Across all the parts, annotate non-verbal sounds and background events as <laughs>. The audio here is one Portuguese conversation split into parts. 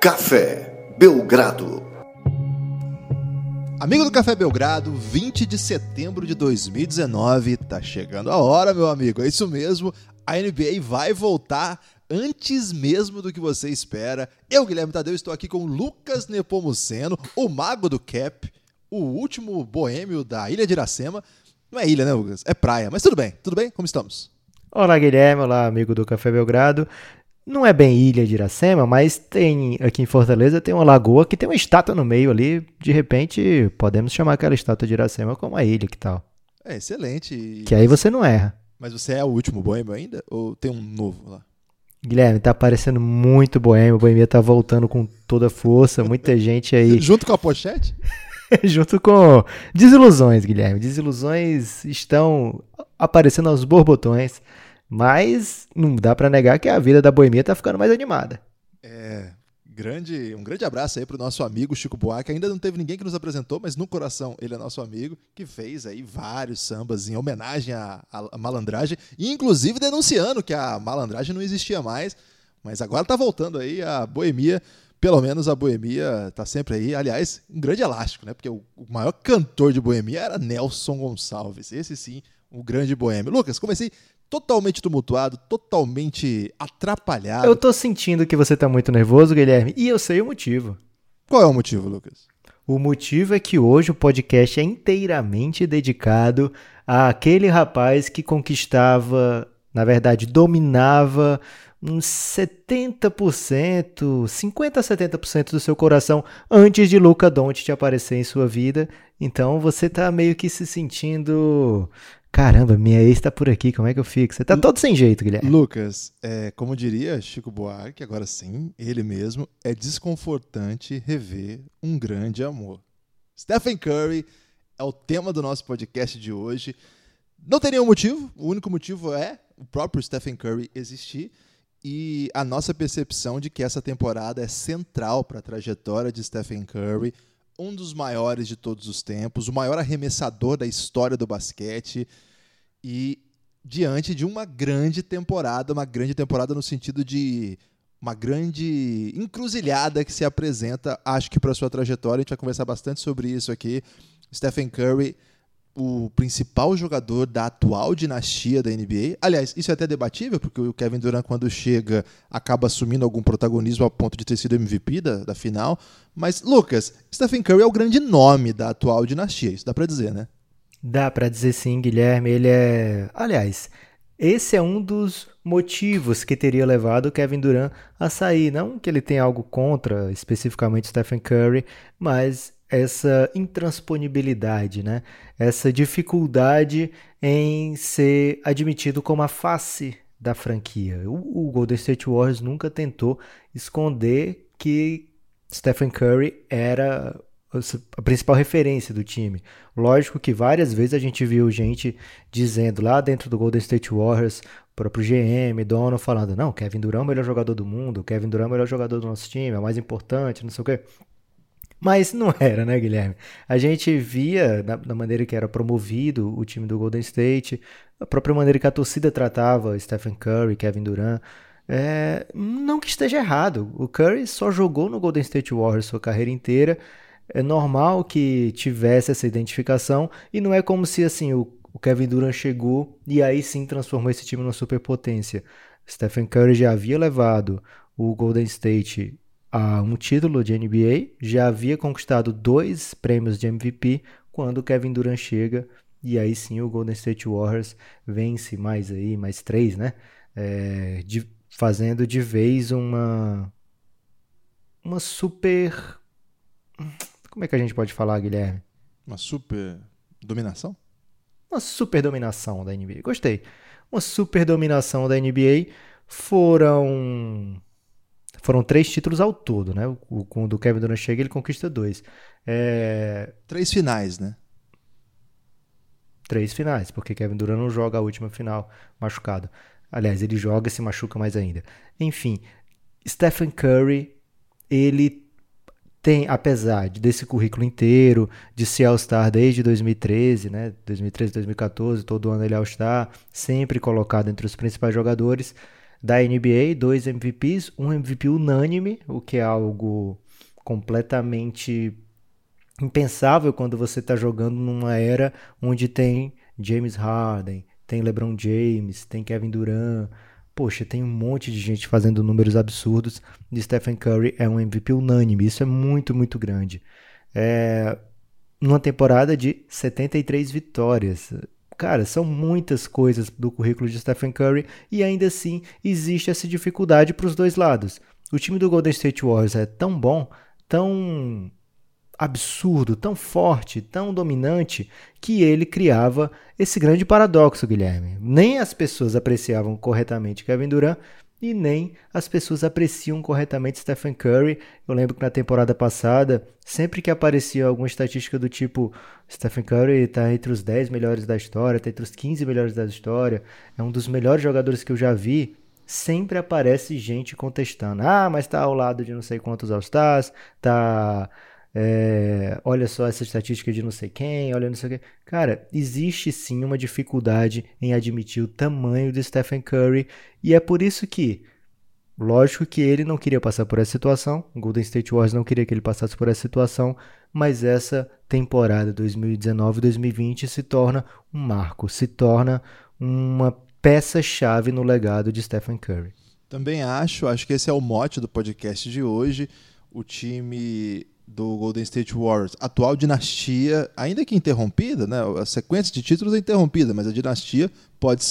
Café Belgrado. Amigo do Café Belgrado, 20 de setembro de 2019, tá chegando a hora, meu amigo. É isso mesmo, a NBA vai voltar antes mesmo do que você espera. Eu, Guilherme Tadeu, estou aqui com Lucas Nepomuceno, o mago do cap, o último boêmio da Ilha de Iracema. Não é ilha, né, Lucas? É praia, mas tudo bem, tudo bem? Como estamos? Olá, Guilherme. Olá, amigo do Café Belgrado. Não é bem ilha de Iracema, mas tem aqui em Fortaleza tem uma lagoa que tem uma estátua no meio ali. De repente, podemos chamar aquela estátua de Iracema como uma ilha, que tal? É excelente. Que aí você não erra. Mas você é o último boêmio ainda? Ou tem um novo lá? Guilherme, tá parecendo muito boêmio. O boêmio tá voltando com toda força. Muita <laughs> gente aí. Junto com a pochete? <laughs> Junto com desilusões, Guilherme. Desilusões estão aparecendo aos borbotões. Mas não dá para negar que a vida da boemia tá ficando mais animada. É, grande, um grande abraço aí pro nosso amigo Chico Buarque. Ainda não teve ninguém que nos apresentou, mas no coração ele é nosso amigo, que fez aí vários sambas em homenagem à, à malandragem, inclusive denunciando que a malandragem não existia mais, mas agora tá voltando aí a boemia. Pelo menos a boemia tá sempre aí. Aliás, um grande elástico, né? Porque o maior cantor de boemia era Nelson Gonçalves. Esse sim, o grande boêmio. Lucas, comecei totalmente tumultuado, totalmente atrapalhado. Eu tô sentindo que você tá muito nervoso, Guilherme, e eu sei o motivo. Qual é o motivo, Lucas? O motivo é que hoje o podcast é inteiramente dedicado àquele rapaz que conquistava, na verdade, dominava uns 70%, 50 a 70% do seu coração antes de Luca Doncic aparecer em sua vida. Então você tá meio que se sentindo Caramba, minha ex tá por aqui, como é que eu fico? Você tá todo sem jeito, Guilherme. Lucas, é, como diria Chico Buarque, agora sim, ele mesmo, é desconfortante rever um grande amor. Stephen Curry é o tema do nosso podcast de hoje. Não tem nenhum motivo, o único motivo é o próprio Stephen Curry existir e a nossa percepção de que essa temporada é central para a trajetória de Stephen Curry um dos maiores de todos os tempos, o maior arremessador da história do basquete e diante de uma grande temporada, uma grande temporada no sentido de uma grande encruzilhada que se apresenta, acho que para sua trajetória, a gente vai conversar bastante sobre isso aqui. Stephen Curry o principal jogador da atual dinastia da NBA. Aliás, isso é até debatível, porque o Kevin Durant, quando chega, acaba assumindo algum protagonismo a ponto de ter sido MVP da, da final. Mas, Lucas, Stephen Curry é o grande nome da atual dinastia, isso dá para dizer, né? Dá para dizer sim, Guilherme. Ele é. Aliás, esse é um dos motivos que teria levado o Kevin Durant a sair. Não que ele tenha algo contra especificamente Stephen Curry, mas essa intransponibilidade, né? essa dificuldade em ser admitido como a face da franquia. O, o Golden State Warriors nunca tentou esconder que Stephen Curry era a principal referência do time. Lógico que várias vezes a gente viu gente dizendo lá dentro do Golden State Warriors, próprio GM, dono, falando: não, Kevin Durant é o melhor jogador do mundo, Kevin Durant é o melhor jogador do nosso time, é o mais importante, não sei o quê. Mas não era, né, Guilherme? A gente via da, maneira que era promovido o time do Golden State, a própria maneira que a torcida tratava Stephen Curry, Kevin Durant. É, não que esteja errado. O Curry só jogou no Golden State Warriors sua carreira inteira. É normal que tivesse essa identificação e não é como se assim o, o Kevin Durant chegou e aí sim transformou esse time numa superpotência. Stephen Curry já havia levado o Golden State a um título de NBA, já havia conquistado dois prêmios de MVP quando o Kevin Durant chega e aí sim o Golden State Warriors vence mais aí, mais três, né? É, de, fazendo de vez uma uma super como é que a gente pode falar, Guilherme? Uma super dominação? Uma super dominação da NBA. Gostei. Uma super dominação da NBA. Foram foram três títulos ao todo, né? O, quando o Kevin Durant chega, ele conquista dois. É... Três finais, né? Três finais, porque Kevin Durant não joga a última final machucado. Aliás, ele joga e se machuca mais ainda. Enfim, Stephen Curry, ele tem, apesar desse currículo inteiro, de ser All-Star desde 2013, né? 2013, 2014, todo ano ele é All-Star, sempre colocado entre os principais jogadores da NBA, dois MVPs, um MVP unânime, o que é algo completamente impensável quando você está jogando numa era onde tem James Harden, tem LeBron James, tem Kevin Durant. Poxa, tem um monte de gente fazendo números absurdos. E Stephen Curry é um MVP unânime. Isso é muito, muito grande. É, numa temporada de 73 vitórias. Cara, são muitas coisas do currículo de Stephen Curry e ainda assim existe essa dificuldade para os dois lados. O time do Golden State Warriors é tão bom, tão absurdo, tão forte, tão dominante, que ele criava esse grande paradoxo, Guilherme. Nem as pessoas apreciavam corretamente Kevin Durant e nem as pessoas apreciam corretamente Stephen Curry. Eu lembro que na temporada passada, sempre que aparecia alguma estatística do tipo Stephen Curry está entre os 10 melhores da história, está entre os 15 melhores da história, é um dos melhores jogadores que eu já vi, sempre aparece gente contestando. Ah, mas está ao lado de não sei quantos All-Stars, está é, olha só essa estatística de não sei quem, olha não sei o que. Cara, existe sim uma dificuldade em admitir o tamanho de Stephen Curry e é por isso que, lógico que ele não queria passar por essa situação, o Golden State Warriors não queria que ele passasse por essa situação, mas essa temporada 2019-2020 se torna um marco, se torna uma peça-chave no legado de Stephen Curry. Também acho, acho que esse é o mote do podcast de hoje. O time do Golden State Warriors, atual dinastia, ainda que interrompida, né? A sequência de títulos é interrompida, mas a dinastia pode,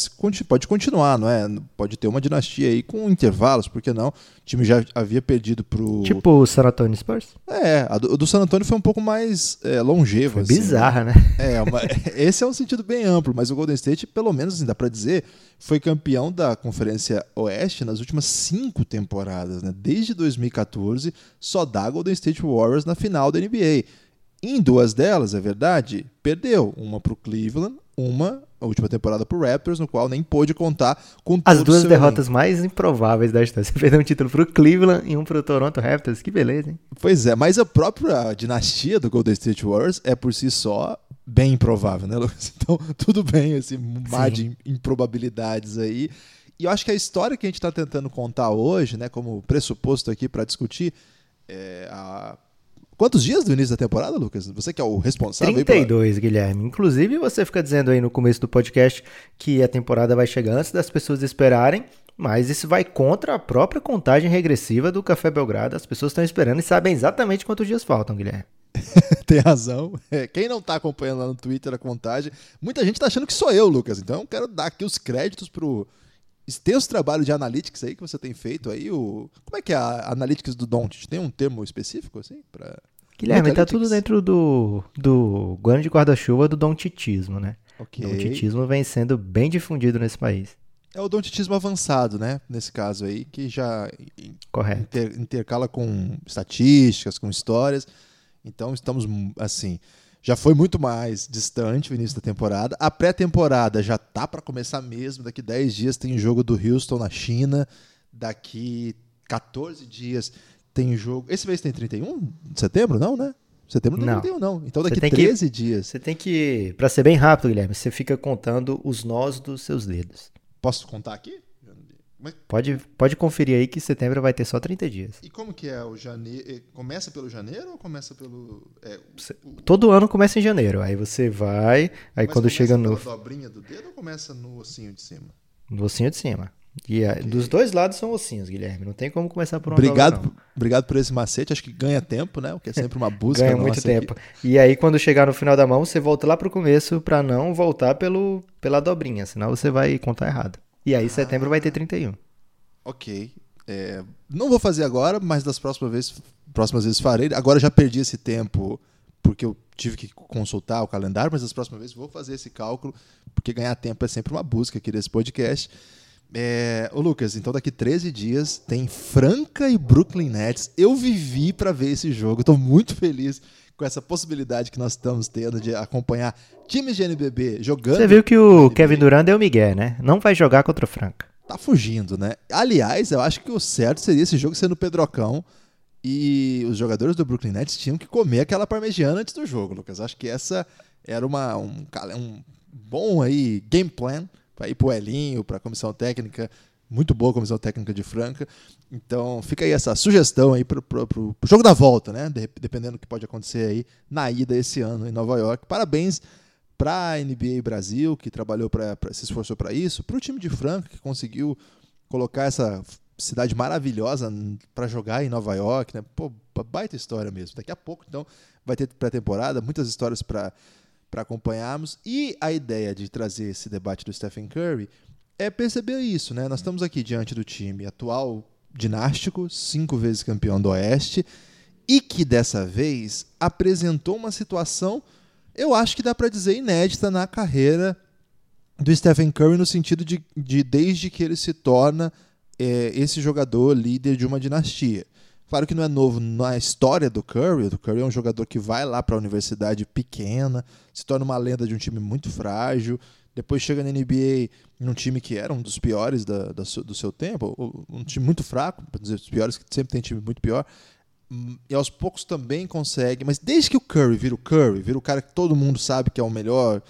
pode continuar, não é? Pode ter uma dinastia aí com intervalos, por que não? O time já havia perdido pro. Tipo o San Antonio Spurs? É, a do, do San Antonio foi um pouco mais é, longeva. Foi assim, bizarra, né? É, uma, <laughs> esse é um sentido bem amplo, mas o Golden State, pelo menos assim, dá pra dizer, foi campeão da Conferência Oeste nas últimas cinco temporadas, né? Desde 2014, só dá Golden State Warriors na final da NBA. Em duas delas, é verdade, perdeu. Uma para o Cleveland, uma, a última temporada para o Raptors, no qual nem pôde contar com As duas derrotas elenco. mais improváveis da história. <laughs> Você perdeu um título para o Cleveland e um para o Toronto Raptors. Que beleza, hein? Pois é, mas a própria dinastia do Golden State Warriors é por si só bem improvável, né, Lucas? <laughs> Então, tudo bem, esse mar de improbabilidades aí. E eu acho que a história que a gente está tentando contar hoje, né, como pressuposto aqui para discutir, é a Quantos dias do início da temporada, Lucas? Você que é o responsável 32, pra... Guilherme. Inclusive, você fica dizendo aí no começo do podcast que a temporada vai chegar antes das pessoas esperarem, mas isso vai contra a própria contagem regressiva do Café Belgrado. As pessoas estão esperando e sabem exatamente quantos dias faltam, Guilherme. <laughs> Tem razão. É, quem não está acompanhando lá no Twitter a contagem, muita gente está achando que sou eu, Lucas. Então, eu quero dar aqui os créditos pro extenso trabalho de analytics aí que você tem feito aí. O... Como é que é a analytics do Don't? Tem um termo específico assim para Guilherme, tá tudo dentro do, do grande guarda-chuva do dontitismo, né? Okay. O dontitismo vem sendo bem difundido nesse país. É o dontitismo avançado, né? Nesse caso aí, que já Correto. Inter, intercala com estatísticas, com histórias. Então estamos assim já foi muito mais distante o início da temporada. A pré-temporada já tá para começar mesmo. Daqui 10 dias tem jogo do Houston na China. Daqui 14 dias tem jogo. Esse mês tem 31 de setembro, não, né? Setembro não, não. tem 31, não. Então daqui 13 que, dias. Você tem que. Para ser bem rápido, Guilherme, você fica contando os nós dos seus dedos. Posso contar aqui? Mas... Pode, pode conferir aí que setembro vai ter só 30 dias. E como que é o janeiro? Começa pelo janeiro ou começa pelo. É, o... Todo ano começa em janeiro. Aí você vai, aí Mas quando chega no. Começa dobrinha do dedo ou começa no ossinho de cima? No ossinho de cima. E okay. dos dois lados são ossinhos, Guilherme. Não tem como começar por um obrigado, dobra, Obrigado por esse macete. Acho que ganha tempo, né? Porque é sempre uma busca. ganha muito tempo. Aqui. E aí, quando chegar no final da mão, você volta lá pro começo para não voltar pelo, pela dobrinha. Senão você vai contar errado. E aí, ah. setembro vai ter 31 ok. É, não vou fazer agora, mas das próximas vezes, próximas vezes farei. Agora já perdi esse tempo porque eu tive que consultar o calendário, mas das próximas vezes vou fazer esse cálculo, porque ganhar tempo é sempre uma busca aqui desse podcast. É, ô Lucas, então daqui 13 dias tem Franca e Brooklyn Nets. Eu vivi para ver esse jogo, estou muito feliz com essa possibilidade que nós estamos tendo de acompanhar times de NBB jogando. Você viu que o Kevin Durant deu Miguel, né? Não vai jogar contra o Franca tá fugindo, né? Aliás, eu acho que o certo seria esse jogo sendo Pedrocão e os jogadores do Brooklyn Nets tinham que comer aquela parmegiana antes do jogo, Lucas. Acho que essa era uma, um, um bom aí game plan para ir pro Elinho, para a comissão técnica muito boa comissão técnica de Franca. Então fica aí essa sugestão aí pro, pro, pro jogo da volta, né? De, dependendo do que pode acontecer aí na ida esse ano em Nova York. Parabéns para a NBA Brasil, que trabalhou para se esforçou para isso, para o time de Franca, que conseguiu colocar essa cidade maravilhosa para jogar em Nova York, né? Pô, baita história mesmo. Daqui a pouco, então, vai ter pré-temporada, muitas histórias para acompanharmos. E a ideia de trazer esse debate do Stephen Curry é perceber isso, né? Nós estamos aqui diante do time atual dinástico, cinco vezes campeão do Oeste, e que dessa vez apresentou uma situação, eu acho que dá para dizer inédita na carreira do Stephen Curry no sentido de, de desde que ele se torna é, esse jogador líder de uma dinastia. Claro que não é novo na história do Curry. O Curry é um jogador que vai lá para a universidade pequena, se torna uma lenda de um time muito frágil, depois chega na NBA num time que era um dos piores da, da, do seu tempo, um time muito fraco, para dizer os piores, que sempre tem time muito pior. E aos poucos também consegue, mas desde que o Curry vira o Curry, vira o cara que todo mundo sabe que é o melhor,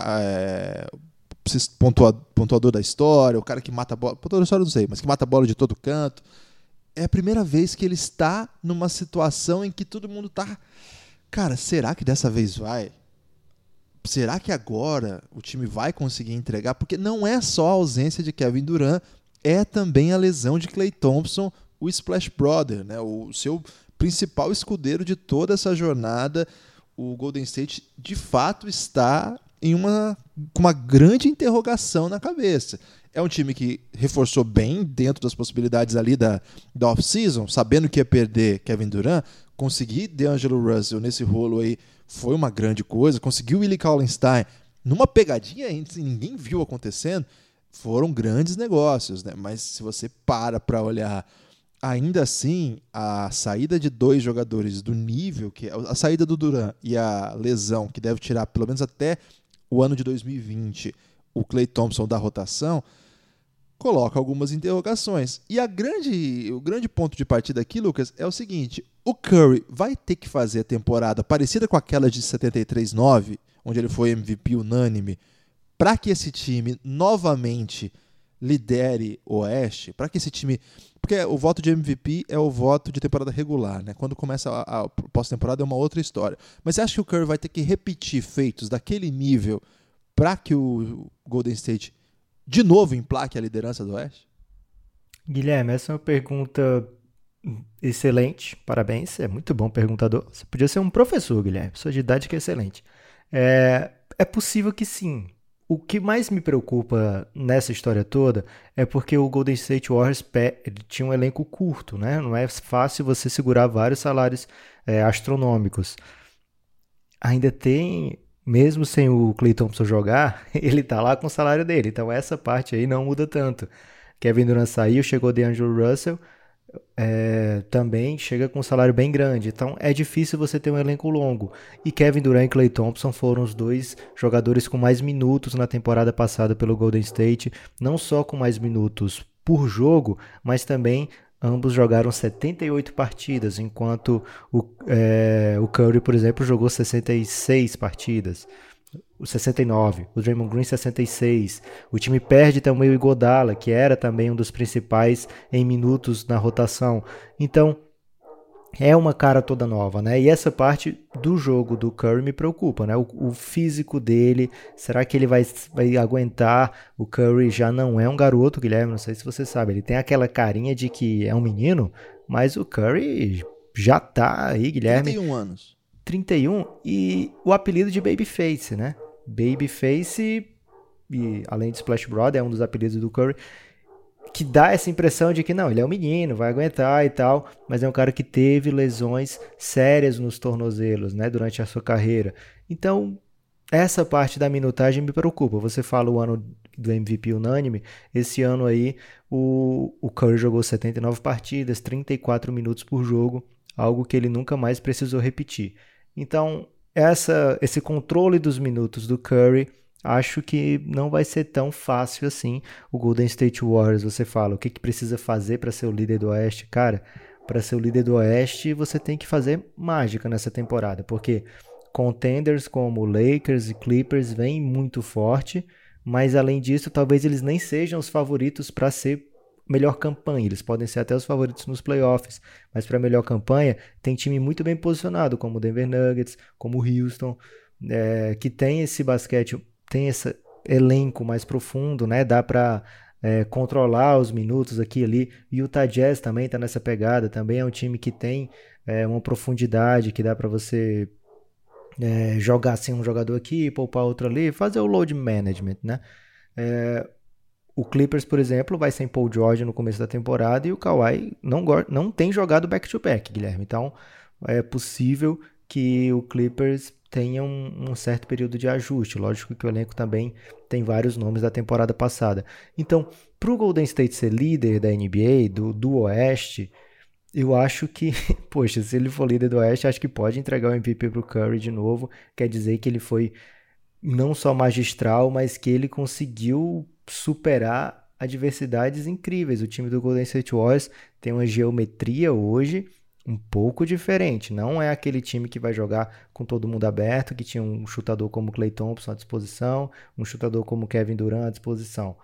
é, pontuador da história, o cara que mata a bola. Pontuador da história não sei, mas que mata a bola de todo canto. É a primeira vez que ele está numa situação em que todo mundo tá. Cara, será que dessa vez vai? Será que agora o time vai conseguir entregar? Porque não é só a ausência de Kevin Durant, é também a lesão de Clay Thompson, o Splash Brother, né? o seu principal escudeiro de toda essa jornada. O Golden State de fato está em uma, com uma grande interrogação na cabeça. É um time que reforçou bem dentro das possibilidades ali da, da off-season, sabendo que ia perder Kevin Durant, conseguir DeAngelo Russell nesse rolo aí foi uma grande coisa, conseguiu Willie Kallenstein numa pegadinha que ninguém viu acontecendo, foram grandes negócios, né? Mas se você para para olhar ainda assim, a saída de dois jogadores do nível que é, a saída do Duran e a lesão que deve tirar pelo menos até o ano de 2020 o Clay Thompson da rotação, coloca algumas interrogações. E a grande, o grande ponto de partida aqui, Lucas, é o seguinte: o Curry vai ter que fazer a temporada parecida com aquela de 73-9, onde ele foi MVP unânime, para que esse time novamente lidere o Oeste, para que esse time. Porque o voto de MVP é o voto de temporada regular, né? Quando começa a, a pós-temporada é uma outra história. Mas você acha que o Curry vai ter que repetir feitos daquele nível para que o Golden State de novo emplaque a liderança do Oeste? Guilherme, essa é uma pergunta excelente. Parabéns, é muito bom perguntador. Você podia ser um professor, Guilherme. Sua didática é excelente. É, é possível que sim. O que mais me preocupa nessa história toda é porque o Golden State Warriors tinha um elenco curto, né? Não é fácil você segurar vários salários é, astronômicos. Ainda tem, mesmo sem o Clay Thompson jogar, <laughs> ele tá lá com o salário dele. Então essa parte aí não muda tanto. Kevin Durant saiu, chegou DeAngelo Russell é, também chega com um salário bem grande. Então é difícil você ter um elenco longo. E Kevin Durant e Clay Thompson foram os dois jogadores com mais minutos na temporada passada pelo Golden State. Não só com mais minutos por jogo, mas também ambos jogaram 78 partidas, enquanto o, é, o Curry, por exemplo, jogou 66 partidas o 69, o Draymond Green 66. O time perde também o Igodala, que era também um dos principais em minutos na rotação. Então, é uma cara toda nova, né? E essa parte do jogo do Curry me preocupa, né? O, o, físico dele, será que ele vai, vai aguentar? O Curry já não é um garoto, Guilherme, não sei se você sabe. Ele tem aquela carinha de que é um menino, mas o Curry já tá aí, Guilherme. 31 anos. 31 e o apelido de Babyface, né? Babyface, e além de Splash Brother, é um dos apelidos do Curry, que dá essa impressão de que não, ele é um menino, vai aguentar e tal, mas é um cara que teve lesões sérias nos tornozelos, né, durante a sua carreira. Então, essa parte da minutagem me preocupa. Você fala o ano do MVP unânime, esse ano aí o, o Curry jogou 79 partidas, 34 minutos por jogo, algo que ele nunca mais precisou repetir. Então, essa, esse controle dos minutos do Curry, acho que não vai ser tão fácil assim. O Golden State Warriors, você fala, o que, que precisa fazer para ser o líder do Oeste? Cara, para ser o líder do Oeste, você tem que fazer mágica nessa temporada, porque contenders como Lakers e Clippers vêm muito forte, mas além disso, talvez eles nem sejam os favoritos para ser melhor campanha. Eles podem ser até os favoritos nos playoffs, mas para melhor campanha tem time muito bem posicionado, como o Denver Nuggets, como o Houston, é, que tem esse basquete, tem esse elenco mais profundo, né? Dá para é, controlar os minutos aqui e ali. E o Jazz também está nessa pegada, também é um time que tem é, uma profundidade que dá para você é, jogar assim um jogador aqui, poupar outro ali, fazer o load management, né? É, o Clippers, por exemplo, vai sem Paul George no começo da temporada e o Kawhi não, não tem jogado back-to-back, -back, Guilherme. Então, é possível que o Clippers tenha um, um, certo período de ajuste. Lógico que o elenco também tem vários nomes da temporada passada. Então, para o Golden State ser líder da NBA, do, do Oeste, eu acho que, <laughs> poxa, se ele for líder do Oeste, acho que pode entregar o MVP para o Curry de novo. Quer dizer que ele foi não só magistral, mas que ele conseguiu superar adversidades incríveis. O time do Golden State Warriors tem uma geometria hoje um pouco diferente. Não é aquele time que vai jogar com todo mundo aberto, que tinha um chutador como Clay Thompson à disposição, um chutador como Kevin Durant à disposição.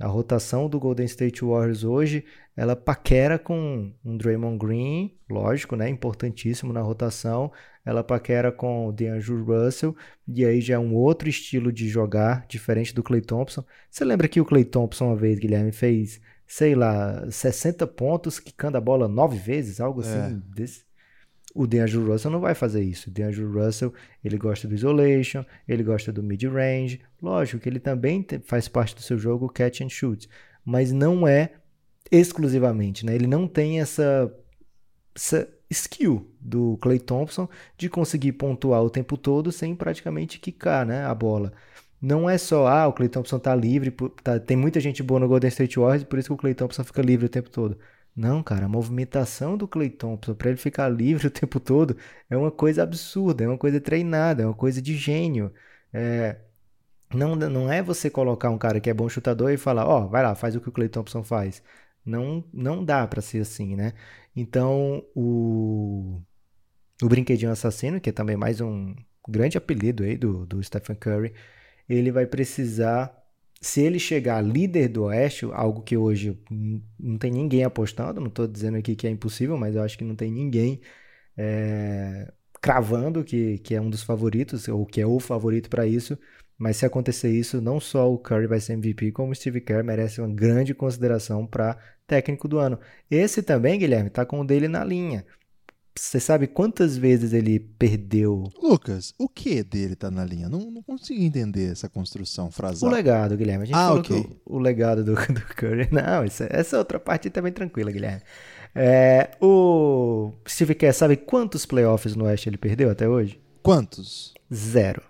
A rotação do Golden State Warriors hoje, ela paquera com um Draymond Green, lógico, né, importantíssimo na rotação. Ela paquera com o DeAndre Russell, e aí já é um outro estilo de jogar, diferente do Clay Thompson. Você lembra que o Clay Thompson uma vez, Guilherme, fez, sei lá, 60 pontos, quicando a bola nove vezes, algo assim é. desse? O DeAndre Russell não vai fazer isso. O DeAndre Russell, ele gosta do isolation, ele gosta do mid-range. Lógico que ele também faz parte do seu jogo catch and shoot, mas não é exclusivamente, né? Ele não tem essa, essa skill do Clay Thompson de conseguir pontuar o tempo todo sem praticamente quicar, né, a bola. Não é só, ah, o Clay Thompson tá livre, tá, tem muita gente boa no Golden State Warriors, por isso que o Clay Thompson fica livre o tempo todo. Não, cara, a movimentação do Clay Thompson para ele ficar livre o tempo todo é uma coisa absurda, é uma coisa treinada, é uma coisa de gênio. É, não, não é você colocar um cara que é bom chutador e falar, ó, oh, vai lá, faz o que o Clay Thompson faz. Não, não dá para ser assim, né? Então, o, o Brinquedinho Assassino, que é também mais um grande apelido aí do, do Stephen Curry, ele vai precisar se ele chegar líder do Oeste, algo que hoje não tem ninguém apostando, não estou dizendo aqui que é impossível, mas eu acho que não tem ninguém é, cravando que, que é um dos favoritos, ou que é o favorito para isso. Mas se acontecer isso, não só o Curry vai ser MVP, como o Steve Kerr merece uma grande consideração para técnico do ano. Esse também, Guilherme, está com o dele na linha. Você sabe quantas vezes ele perdeu? Lucas, o que dele tá na linha? Não, não consigo entender essa construção frasal. O legado, Guilherme. A gente ah, que o, o, legado do, <laughs> do Curry. Não, essa, essa outra parte também tranquila, Guilherme. É, o Steve Kerr sabe quantos playoffs no Oeste ele perdeu até hoje? Quantos? Zero.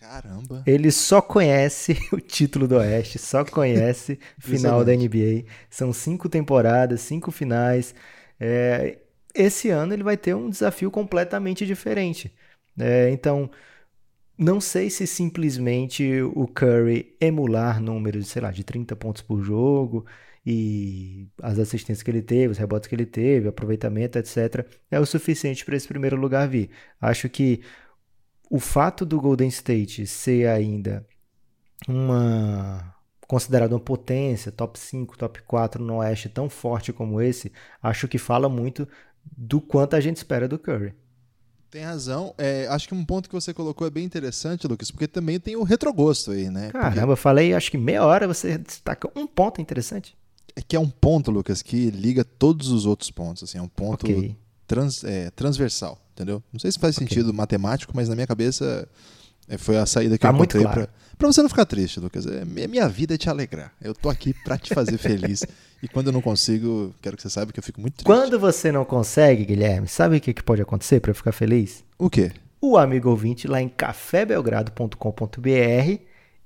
Caramba. Ele só conhece <laughs> o título do Oeste, só conhece <laughs> final da NBA. São cinco temporadas, cinco finais. É, esse ano ele vai ter um desafio completamente diferente. É, então, não sei se simplesmente o Curry emular números, sei lá, de 30 pontos por jogo e as assistências que ele teve, os rebotes que ele teve, aproveitamento, etc., é o suficiente para esse primeiro lugar vir. Acho que o fato do Golden State ser ainda uma considerado uma potência, top 5, top 4 no Oeste tão forte como esse, acho que fala muito do quanto a gente espera do Curry. Tem razão. É, acho que um ponto que você colocou é bem interessante, Lucas, porque também tem o retrogosto aí, né? Caramba, porque... eu falei acho que meia hora você destaca um ponto interessante. É que é um ponto, Lucas, que liga todos os outros pontos. Assim, é um ponto okay. trans, é, transversal, entendeu? Não sei se faz okay. sentido matemático, mas na minha cabeça é, foi a saída que tá eu encontrei claro. pra, pra você não ficar triste, Lucas. É, minha vida é te alegrar. Eu tô aqui pra te fazer feliz. E quando eu não consigo, quero que você saiba que eu fico muito triste. Quando você não consegue, Guilherme, sabe o que, que pode acontecer para ficar feliz? O quê? O amigo ouvinte lá em cafébelgrado.com.br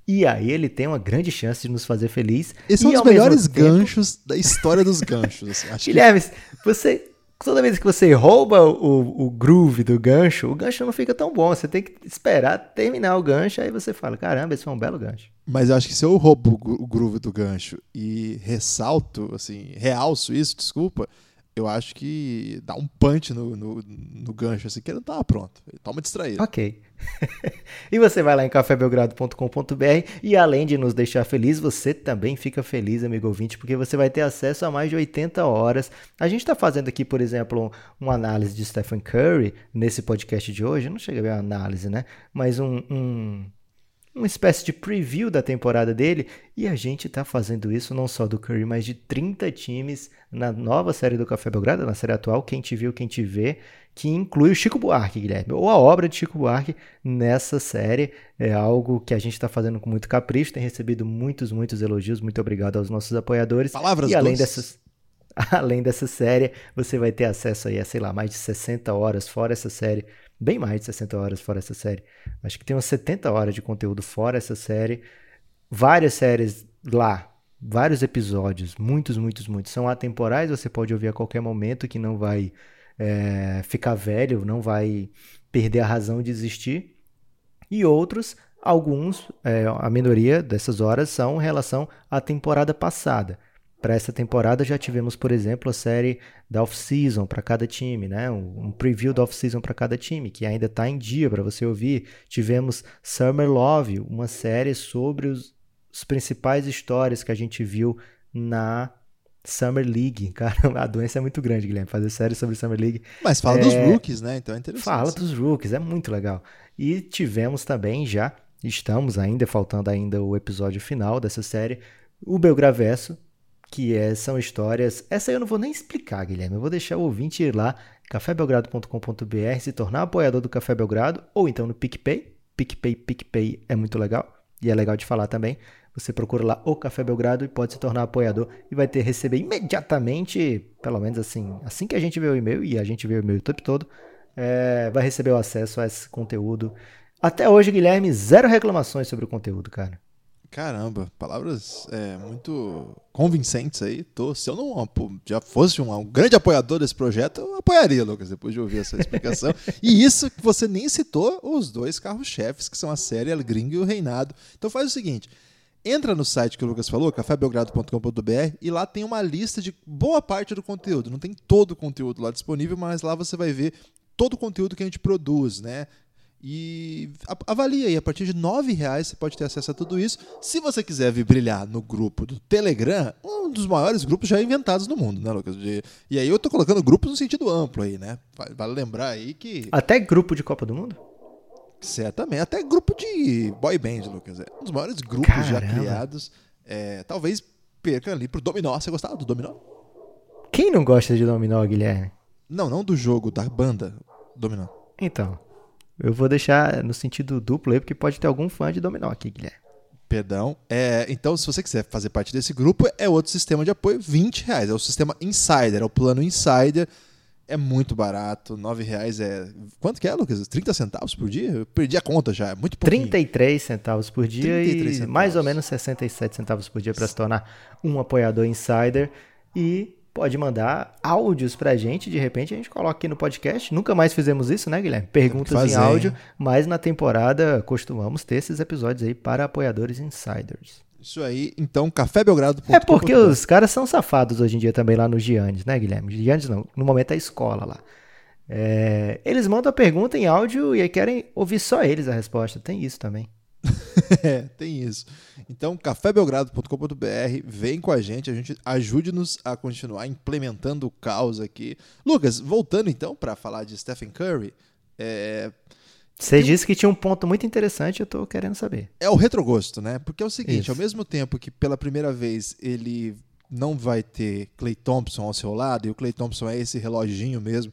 e aí ele tem uma grande chance de nos fazer feliz. Esses são os melhores tempo... ganchos da história dos ganchos. Assim. <laughs> Guilherme, que... você toda vez que você rouba o, o groove do gancho, o gancho não fica tão bom. Você tem que esperar terminar o gancho, aí você fala: caramba, esse foi um belo gancho. Mas eu acho que se eu roubo o groove do gancho e ressalto, assim, realço isso, desculpa, eu acho que dá um punch no, no, no gancho, assim, que ele não tava pronto. Ele toma distraído. Ok. <laughs> e você vai lá em cafébelgrado.com.br e além de nos deixar feliz, você também fica feliz, amigo ouvinte, porque você vai ter acesso a mais de 80 horas. A gente está fazendo aqui, por exemplo, uma análise de Stephen Curry nesse podcast de hoje. Não chega a ver uma análise, né? Mas um, um uma espécie de preview da temporada dele, e a gente está fazendo isso não só do Curry, mas de 30 times na nova série do Café Belgrado, na série atual, Quem Te Viu, Quem Te Vê, que inclui o Chico Buarque, Guilherme, ou a obra de Chico Buarque nessa série. É algo que a gente está fazendo com muito capricho, tem recebido muitos, muitos elogios. Muito obrigado aos nossos apoiadores. Palavras e além doces. dessas <laughs> Além dessa série, você vai ter acesso aí a, sei lá, mais de 60 horas fora essa série bem mais de 60 horas fora essa série. Acho que tem umas 70 horas de conteúdo fora essa série. Várias séries lá, vários episódios, muitos, muitos, muitos. São atemporais, você pode ouvir a qualquer momento que não vai é, ficar velho, não vai perder a razão de existir. E outros, alguns, é, a minoria dessas horas são em relação à temporada passada. Para essa temporada já tivemos, por exemplo, a série da off-season para cada time, né? Um, preview da off-season para cada time, que ainda está em dia para você ouvir. Tivemos Summer Love, uma série sobre os, os principais histórias que a gente viu na Summer League. <laughs> Cara, a doença é muito grande, Guilherme, fazer série sobre Summer League. Mas fala é... dos rookies, né? Então é interessante. Fala dos rookies, é muito legal. E tivemos também já, estamos ainda, faltando ainda o episódio final dessa série, o Belgravesso, que é, são histórias. Essa eu não vou nem explicar, Guilherme. Eu vou deixar o ouvinte ir lá, cafébelgrado.com.br, se tornar apoiador do Café Belgrado, ou então no PicPay. PicPay, PicPay é muito legal. E é legal de falar também. Você procura lá o Café Belgrado e pode se tornar apoiador e vai ter receber imediatamente, pelo menos assim, assim que a gente vê o e-mail, e a gente vê o e-mail o tempo todo, é, vai receber o acesso a esse conteúdo. Até hoje, Guilherme, zero reclamações sobre o conteúdo, cara. Caramba, palavras é, muito convincentes aí. Tô, se eu não já fosse um, um, grande apoiador desse projeto, eu apoiaria, Lucas, depois de ouvir essa explicação. <laughs> e isso que você nem citou os dois carros-chefes, que são a série El Gringo e o Reinado. Então faz o seguinte. Entra no site que o Lucas falou, cafébelgrado.com.br, e lá tem uma lista de boa parte do conteúdo. Não tem todo o conteúdo lá disponível, mas lá você vai ver todo o conteúdo que a gente produz, né? E avalie aí, a partir de R$ reais você pode ter acesso a tudo isso. Se você quiser vir brilhar no grupo do Telegram, um dos maiores grupos já inventados no mundo, né, Lucas? E aí eu tô colocando grupos no sentido amplo aí, né? Vale lembrar aí que. Até grupo de Copa do Mundo? Certamente, até grupo de boy band, Lucas. É um dos maiores grupos Caramba. já criados. É, talvez perca ali pro Dominó. Você gostava do Dominó? Quem não gosta de Dominó, Guilherme? Não, não do jogo, da banda Dominó. Então. Eu vou deixar no sentido duplo aí, porque pode ter algum fã de dominó aqui, Guilherme. Perdão. É, então, se você quiser fazer parte desse grupo, é outro sistema de apoio, 20 reais. É o sistema Insider, é o plano Insider. É muito barato, 9 reais é. Quanto que é, Lucas? 30 centavos por dia? Eu perdi a conta já, é muito pouquinho. 33 centavos por dia e centavos. mais ou menos 67 centavos por dia para se tornar um apoiador Insider. E pode mandar áudios pra gente, de repente a gente coloca aqui no podcast. Nunca mais fizemos isso, né, Guilherme? Perguntas em áudio, mas na temporada costumamos ter esses episódios aí para apoiadores insiders. Isso aí, então, cafébelgrado. É porque os caras são safados hoje em dia também lá no Giannis, né, Guilherme? Giannis não, no momento é a escola lá. É, eles mandam a pergunta em áudio e aí querem ouvir só eles a resposta. Tem isso também. <laughs> é, tem isso. Então, cafébelgrado.com.br, vem com a gente, a gente ajude-nos a continuar implementando o caos aqui. Lucas, voltando então para falar de Stephen Curry, é... Você disse que tinha um ponto muito interessante, eu estou querendo saber. É o retrogosto, né? Porque é o seguinte, Isso. ao mesmo tempo que pela primeira vez ele não vai ter Clay Thompson ao seu lado, e o Clay Thompson é esse reloginho mesmo,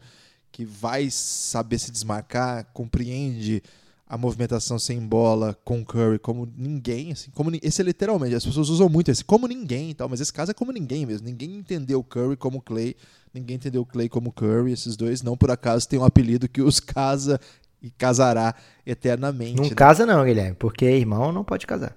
que vai saber se desmarcar, compreende a movimentação sem bola com Curry como ninguém, assim, como esse é literalmente, as pessoas usam muito esse como ninguém e tal, mas esse caso é como ninguém mesmo. Ninguém entendeu o Curry como Clay, ninguém entendeu o Clay como Curry, esses dois não por acaso têm um apelido que os <laughs> casa e casará eternamente. Não né? casa não, Guilherme, porque irmão não pode casar.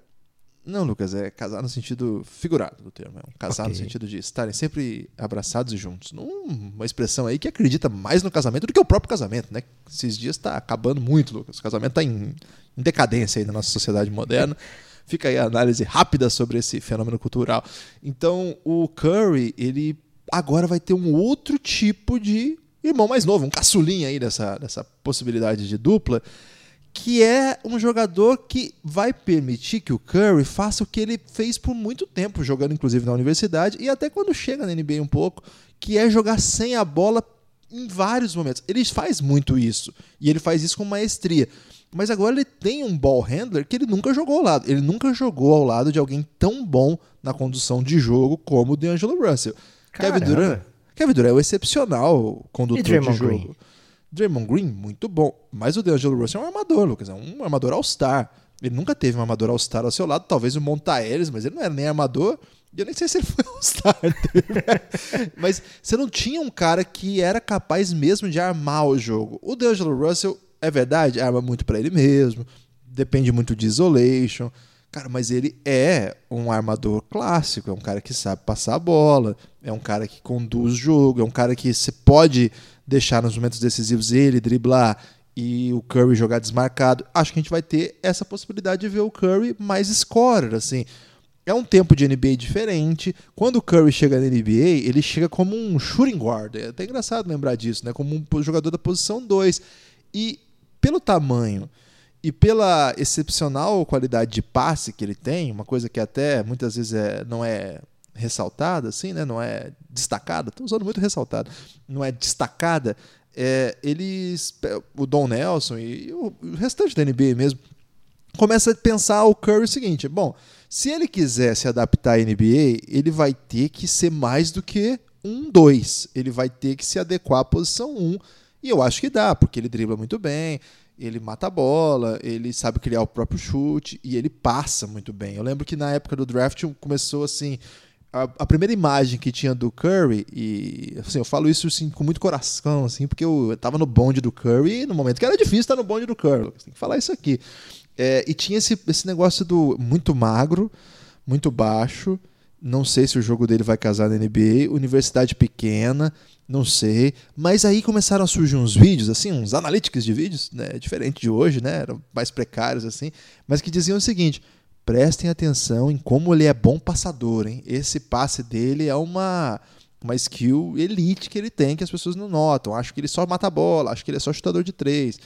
Não, Lucas, é casar no sentido figurado do termo. É um casar okay. no sentido de estarem sempre abraçados e juntos. Uma expressão aí que acredita mais no casamento do que o próprio casamento, né? Esses dias está acabando muito, Lucas. O casamento está em, em, decadência aí na nossa sociedade moderna. Fica aí a análise rápida sobre esse fenômeno cultural. Então, o Curry, ele agora vai ter um outro tipo de irmão mais novo, um caçulinha aí dessa, dessa possibilidade de dupla, que é um jogador que vai permitir que o Curry faça o que ele fez por muito tempo, jogando inclusive na universidade e até quando chega na NBA um pouco, que é jogar sem a bola em vários momentos. Ele faz muito isso e ele faz isso com maestria. Mas agora ele tem um ball handler que ele nunca jogou ao lado. Ele nunca jogou ao lado de alguém tão bom na condução de jogo como o DeAngelo Russell. Caramba. Kevin Durant, Kevin Durant é o excepcional condutor E Draymond de jogo. Green? Draymond Green, muito bom. Mas o DeAngelo Russell é um armador, Lucas. É um armador all-star. Ele nunca teve um armador all-star ao seu lado. Talvez o Montaeres, mas ele não era nem armador. E eu nem sei se ele foi all-star. <laughs> mas você não tinha um cara que era capaz mesmo de armar o jogo. O DeAngelo Russell, é verdade, arma muito pra ele mesmo. Depende muito de isolation. Cara, mas ele é um armador clássico, é um cara que sabe passar a bola, é um cara que conduz o jogo, é um cara que você pode deixar nos momentos decisivos ele driblar e o Curry jogar desmarcado. Acho que a gente vai ter essa possibilidade de ver o Curry mais scorer, assim. É um tempo de NBA diferente. Quando o Curry chega na NBA, ele chega como um shooting guard. É até engraçado lembrar disso, né? Como um jogador da posição 2. E pelo tamanho e pela excepcional qualidade de passe que ele tem, uma coisa que até muitas vezes é, não é ressaltada, assim, né? Não é destacada. Estou usando muito ressaltada. Não é destacada. É, eles, o Don Nelson e o restante da NBA mesmo, começa a pensar o Curry o seguinte: bom, se ele quiser se adaptar à NBA, ele vai ter que ser mais do que um 2. Ele vai ter que se adequar à posição 1. Um, e eu acho que dá, porque ele dribla muito bem, ele mata a bola, ele sabe criar o próprio chute e ele passa muito bem. Eu lembro que na época do draft começou assim. A, primeira imagem que tinha do Curry, e assim, eu falo isso assim, com muito coração, assim, porque eu, eu tava no bonde do Curry no momento que era difícil estar no bonde do Curry. Tem que falar isso aqui. É, e tinha esse, esse negócio do muito magro, muito baixo. Não sei se o jogo dele vai casar na NBA. Universidade pequena, não sei. Mas aí começaram a surgir uns vídeos, assim, uns analytics de vídeos, né? Diferente de hoje, né? Eram mais precários, assim. Mas que diziam o seguinte: prestem atenção em como ele é bom passador, hein? Esse passe dele é uma. Uma skill elite que ele tem que as pessoas não notam. Acho que ele só mata a bola, acho que ele é só chutador de três.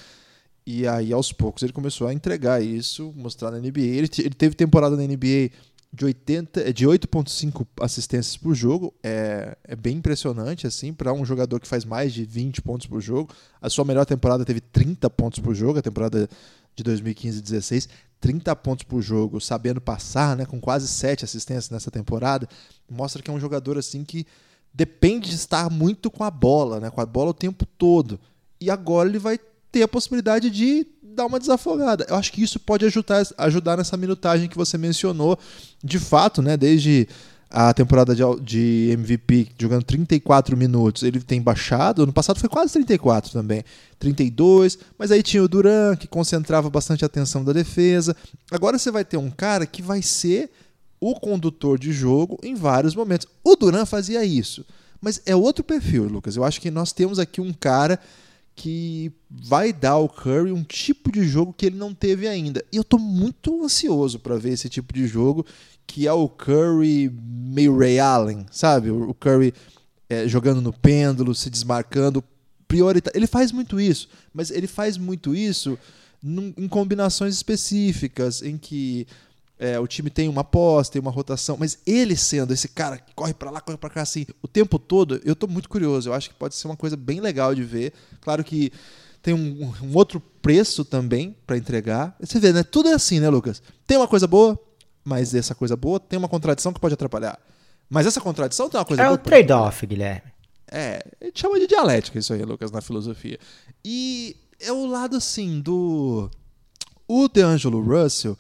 E aí, aos poucos, ele começou a entregar isso, mostrar na NBA. Ele, ele teve temporada na NBA de 80, de 8.5 assistências por jogo. É, é bem impressionante assim para um jogador que faz mais de 20 pontos por jogo. A sua melhor temporada teve 30 pontos por jogo, a temporada de 2015-16, 30 pontos por jogo, sabendo passar, né, com quase 7 assistências nessa temporada, mostra que é um jogador assim que depende de estar muito com a bola, né, com a bola o tempo todo. E agora ele vai ter a possibilidade de dar uma desafogada. Eu acho que isso pode ajudar, ajudar nessa minutagem que você mencionou. De fato, né, desde a temporada de, de, MVP jogando 34 minutos, ele tem baixado. No passado foi quase 34 também. 32, mas aí tinha o Duran, que concentrava bastante a atenção da defesa. Agora você vai ter um cara que vai ser o condutor de jogo em vários momentos. O Duran fazia isso, mas é outro perfil, Lucas. Eu acho que nós temos aqui um cara que vai dar ao Curry um tipo de jogo que ele não teve ainda. E eu tô muito ansioso para ver esse tipo de jogo, que é o Curry meio Ray Allen, sabe? O Curry é, jogando no pêndulo, se desmarcando, prioritário. Ele faz muito isso, mas ele faz muito isso num, em combinações específicas, em que é, o time tem uma posse, tem uma rotação, mas ele sendo esse cara que corre para lá, corre para cá assim, o tempo todo, eu tô muito curioso. Eu acho que pode ser uma coisa bem legal de ver. Claro que tem um, um outro preço também para entregar. Você vê, né? Tudo é assim, né, Lucas? Tem uma coisa boa, mas essa coisa boa tem uma contradição que pode atrapalhar. Mas essa contradição tem uma coisa é boa. É o trade-off, Guilherme. É, a gente chama de dialética isso aí, Lucas, na filosofia. E é o lado assim do. O DeAngelo Russell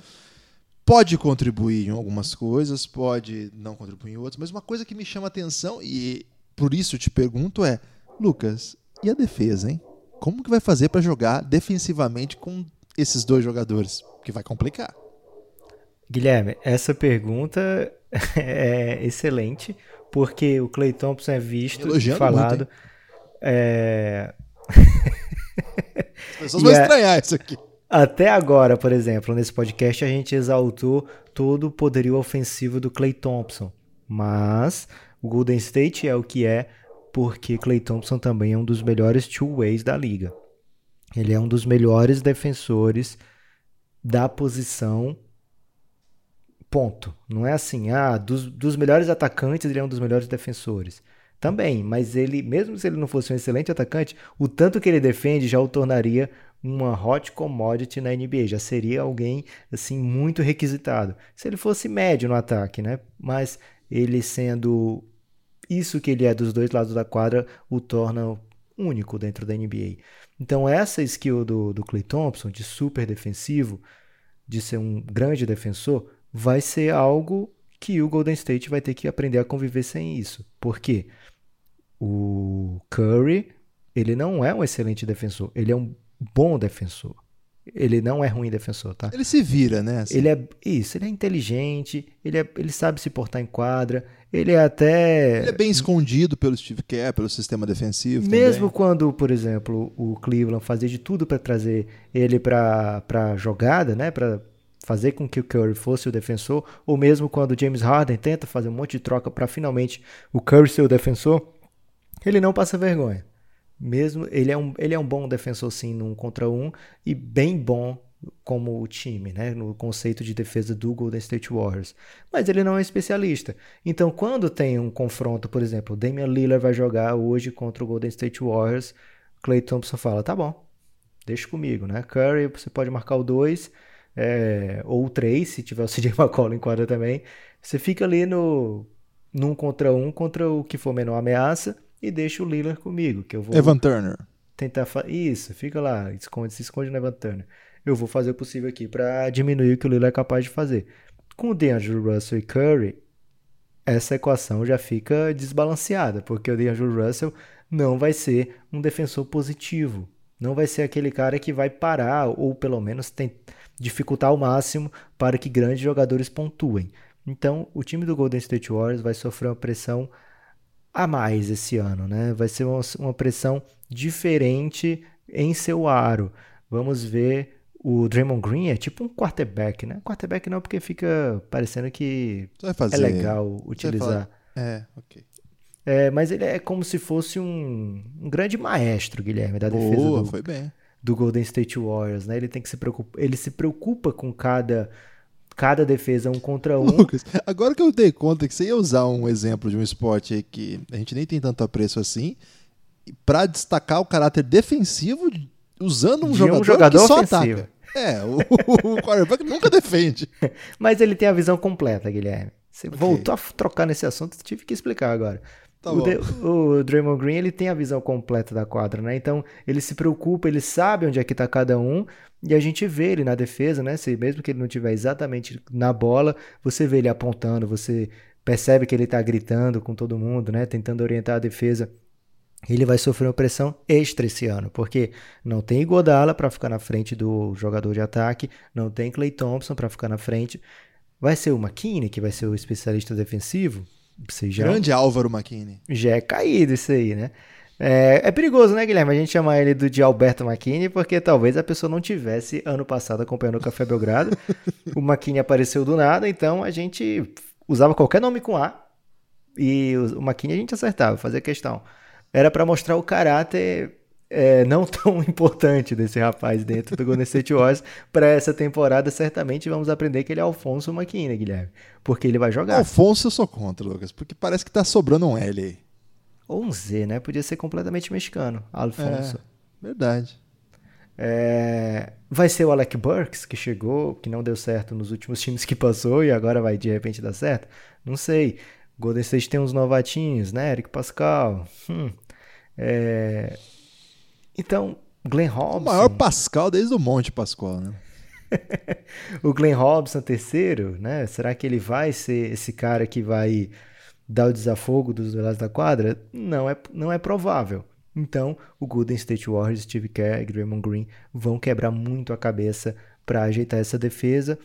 pode contribuir em algumas coisas, pode não contribuir em outras, mas uma coisa que me chama atenção e por isso te pergunto é, Lucas, e a defesa, hein? Como que vai fazer para jogar defensivamente com esses dois jogadores? Que vai complicar. Guilherme, essa pergunta <laughs> é excelente, porque o Clay Thompson é visto e falado. Muito, é... As pessoas vão <laughs> estranhar isso aqui. Até agora, por exemplo, nesse podcast a gente exaltou todo o poderio ofensivo do Clay Thompson. Mas O Golden State é o que é porque Clay Thompson também é um dos melhores two-ways da liga. Ele é um dos melhores defensores da posição. Ponto. Não é assim, ah, dos, dos melhores atacantes, ele é um dos melhores defensores. Também, mas ele, mesmo se ele não fosse um excelente atacante, o tanto que ele defende já o tornaria uma hot commodity na NBA, já seria alguém assim muito requisitado. Se ele fosse médio no ataque, né? Mas ele sendo isso que ele é dos dois lados da quadra o torna único dentro da NBA. Então essa skill do, do Clay Thompson de super defensivo, de ser um grande defensor, vai ser algo que o Golden State vai ter que aprender a conviver sem isso. Por quê? O Curry, ele não é um excelente defensor, ele é um bom defensor. Ele não é ruim defensor, tá? Ele se vira, né? Assim. Ele é isso, ele é inteligente, ele, é, ele sabe se portar em quadra, ele é até. Ele é bem escondido pelo Steve Kerr, pelo sistema defensivo. Mesmo também. quando, por exemplo, o Cleveland fazia de tudo para trazer ele para jogada, né? Para fazer com que o Curry fosse o defensor, ou mesmo quando o James Harden tenta fazer um monte de troca para finalmente o Curry ser o defensor, ele não passa vergonha. Mesmo ele é um, ele é um bom defensor sim num contra um e bem bom como o time, né, no conceito de defesa do Golden State Warriors. Mas ele não é especialista. Então, quando tem um confronto, por exemplo, o Damian Lillard vai jogar hoje contra o Golden State Warriors, Clay Thompson fala: "Tá bom. Deixa comigo, né? Curry, você pode marcar o 2 é, ou o 3, se tiver o CJ <laughs> McCollum em quadra também. Você fica ali no num contra um contra o que for menor ameaça e deixa o Lillard comigo, que eu vou Evan Turner. Tentar isso, fica lá, esconde, se esconde no Evan Turner. Eu vou fazer o possível aqui para diminuir o que o Lillard é capaz de fazer. Com o DeAngelo Russell e Curry, essa equação já fica desbalanceada, porque o DeAngelo Russell não vai ser um defensor positivo. Não vai ser aquele cara que vai parar ou pelo menos tem, dificultar ao máximo para que grandes jogadores pontuem. Então, o time do Golden State Warriors vai sofrer uma pressão a mais esse ano, né? Vai ser uma, uma pressão diferente em seu aro. Vamos ver o Draymond Green é tipo um quarterback, né? Quarterback não, porque fica parecendo que fazer... é legal utilizar. É, ok. É, mas ele é como se fosse um, um grande maestro, Guilherme, da defesa Boa, do, foi bem. do Golden State Warriors, né? Ele tem que se preocupar, ele se preocupa com cada cada defesa um contra um. Lucas, agora que eu dei conta que você ia usar um exemplo de um esporte aí que a gente nem tem tanto apreço assim, para destacar o caráter defensivo usando um, de jogador, um jogador que só ofensivo. ataca. É, o, o quarterback nunca defende. <laughs> Mas ele tem a visão completa, Guilherme. Você Ok. voltou a trocar nesse assunto, tive que explicar agora. Tá o. De- o Draymond Green ele tem a visão completa da quadra, né? Então ele se preocupa, ele sabe onde é que tá cada um e a gente vê ele na defesa, né? Se, mesmo que ele não estiver exatamente na bola, você vê ele apontando, você percebe que ele tá gritando com todo mundo, né? Tentando orientar a defesa. Ele vai sofrer uma pressão extra esse ano, porque não tem Godala para ficar na frente do jogador de ataque, não tem Clay Thompson para ficar na frente. Vai ser o McKinney, que vai ser o especialista defensivo? Já Grande Álvaro McKinney. já é caído isso aí, né? É, é perigoso, né, Guilherme? A gente chamar ele do de Alberto McKinney, porque talvez a pessoa não tivesse ano passado acompanhando o Café Belgrado. <laughs> o McKinney apareceu do nada, então a gente usava qualquer nome com A e o McKinney a gente acertava, fazia questão. Era para mostrar o caráter é, não <laughs> tão importante desse rapaz dentro do Golden State Warriors para essa temporada. Certamente vamos aprender que ele é Alfonso McKinney, Guilherme, porque ele vai jogar. Alfonso eu sou contra, Lucas, porque parece que tá sobrando um L aí. Ou um Z, né? Podia ser completamente mexicano. Alfonso. Verdade. É, Vai ser o Alec Burks, que chegou, que não deu certo nos últimos <laughs> times que passou e agora vai de repente dar certo? Não sei. Golden State tem uns novatinhos, né? Eric Pascal. Hum. É, Então, Glenn O Robson. maior Pascal desde o Monte Pascoal, né? <laughs> o Glenn Robson terceiro, né? Será que ele vai ser esse cara que vai dar o desafogo dos lados da quadra? Não é, não é provável. Então, o Golden State Warriors, Steve Kerr e Draymond Green vão quebrar muito a cabeça para ajeitar essa defesa.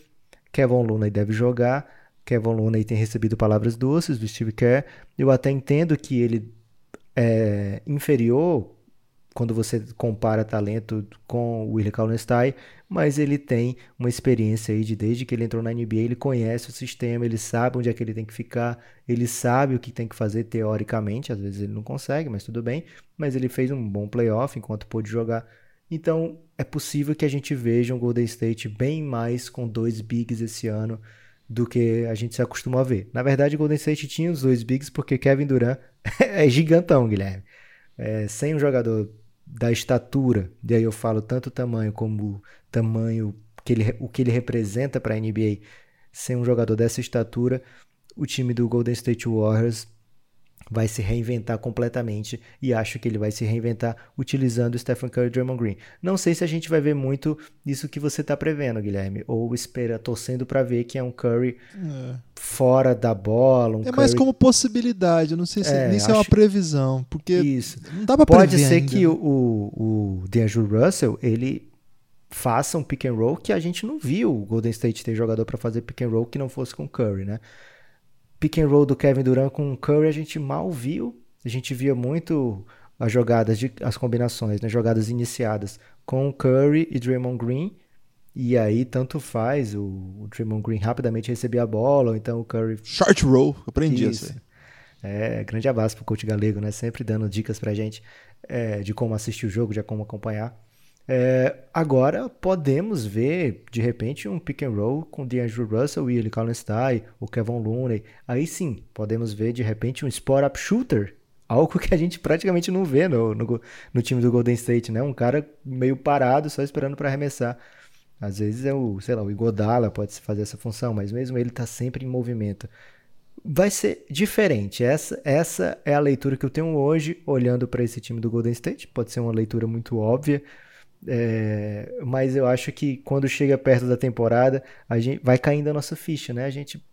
Kevin Looney deve jogar. Kevin Looney tem recebido palavras doces do Steve Kerr. Eu até entendo que ele é inferior quando você compara talento com o Willie Kallenstein, mas ele tem uma experiência aí de desde que ele entrou na NBA, ele conhece o sistema, ele sabe onde é que ele tem que ficar, ele sabe o que tem que fazer teoricamente, às vezes ele não consegue, mas tudo bem, mas ele fez um bom playoff enquanto pôde jogar. Então, é possível que a gente veja um Golden State bem mais com dois bigs esse ano do que a gente se acostuma a ver. Na verdade, o Golden State tinha os dois bigs porque Kevin Durant <laughs> é gigantão, Guilherme. É, sem um jogador da estatura, e aí eu falo tanto tamanho como tamanho que ele, o que ele representa para a NBA, sem um jogador dessa estatura, o time do Golden State Warriors vai se reinventar completamente e acho que ele vai se reinventar utilizando o Stephen Curry e Draymond Green. Não sei se a gente vai ver muito isso que você está prevendo, Guilherme, ou espera torcendo para ver que é um Curry é. fora da bola, um É Curry... mais como possibilidade, não sei se é, nem se é uma previsão, porque isso. não dá para Pode ser ainda. que o, o D'Angelo Russell, ele faça um pick and roll que a gente não viu o Golden State ter jogador para fazer pick and roll que não fosse com Curry, né? Pick and roll do Kevin Durant com o Curry a gente mal viu. A gente via muito as jogadas, de, as combinações, né? jogadas iniciadas com Curry e Draymond Green. E aí tanto faz, o, o Draymond Green rapidamente recebia a bola, ou então o Curry... Short roll, aprendi isso. isso é, grande abraço pro coach galego, né? Sempre dando dicas pra gente é, de como assistir o jogo, de como acompanhar. É, agora podemos ver, de repente, um pick and roll com D'Angelo Russell, Willie Kallenstein, o Kevin Looney. Aí sim, podemos ver, de repente, um spot-up shooter. Algo que a gente praticamente não vê no, no, no, time do Golden State, né? Um cara meio parado, só esperando para arremessar. Às vezes é o, sei lá, o Igodala pode fazer essa função, mas mesmo ele tá sempre em movimento. Vai ser diferente. Essa, essa é a leitura que eu tenho hoje, olhando para esse time do Golden State. Pode ser uma leitura muito óbvia, é, mas eu acho que quando chega perto da temporada, a gente vai caindo a nossa ficha, né? A gente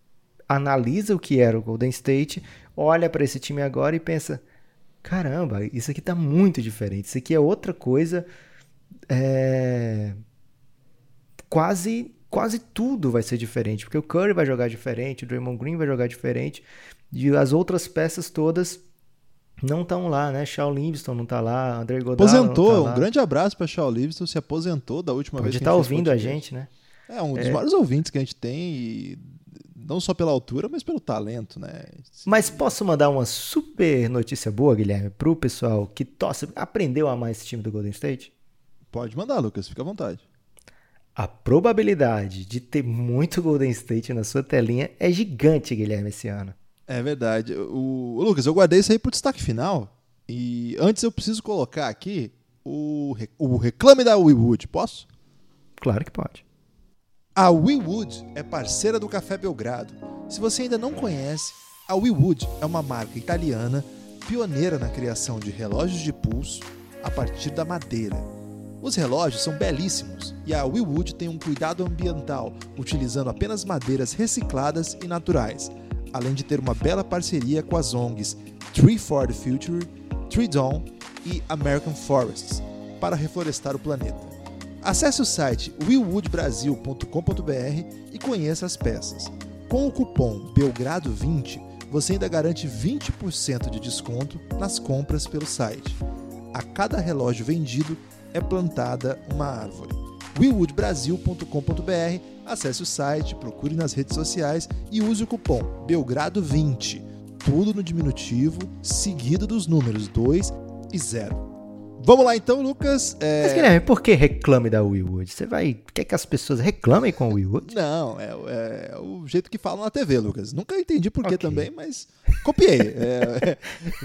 analisa o que era o Golden State, olha para esse time agora e pensa: caramba, isso aqui tá muito diferente. Isso aqui é outra coisa. É... Quase, quase tudo vai ser diferente, porque o Curry vai jogar diferente, o Draymond Green vai jogar diferente, e as outras peças todas não estão lá, né? Shaw Livingston não está lá, André Godal Aposentou, tá um grande abraço para Shaw Livingston, se aposentou da última Pode vez que tá ouvindo a gente, né? É um dos é. maiores ouvintes que a gente tem, e não só pela altura, mas pelo talento, né? Mas posso mandar uma super notícia boa, Guilherme, pro pessoal que torce, aprendeu a amar esse time do Golden State? Pode mandar, Lucas, fica à vontade. A probabilidade de ter muito Golden State na sua telinha é gigante, Guilherme, esse ano. É verdade. O, Lucas, eu guardei isso aí pro destaque final. E antes eu preciso colocar aqui o, o reclame da WeWood. Posso? Claro que pode. A WeWood é parceira do Café Belgrado. Se você ainda não conhece, a WeWood é uma marca italiana pioneira na criação de relógios de pulso a partir da madeira. Os relógios são belíssimos e a WeWood tem um cuidado ambiental, utilizando apenas madeiras recicladas e naturais além de ter uma bela parceria com as ONGs Tree for the Future, Tree Dawn e American Forests para reflorestar o planeta. Acesse o site willwoodbrasil.com.br e conheça as peças. Com o cupom Belgrado20, você ainda garante 20% de desconto nas compras pelo site. A cada relógio vendido é plantada uma árvore willwoodbrasil.com.br. Acesse o site, procure nas redes sociais e use o cupom Belgrado20. Tudo no diminutivo, seguido dos números 2 e 0. Vamos lá então, Lucas. É... Mas Guilherme, por que reclame da Willwood? Você vai. Quer que as pessoas reclamem com o Willwood? Não, é, é, o jeito que falam na TV, Lucas. Nunca entendi por que okay. também, mas copiei. É,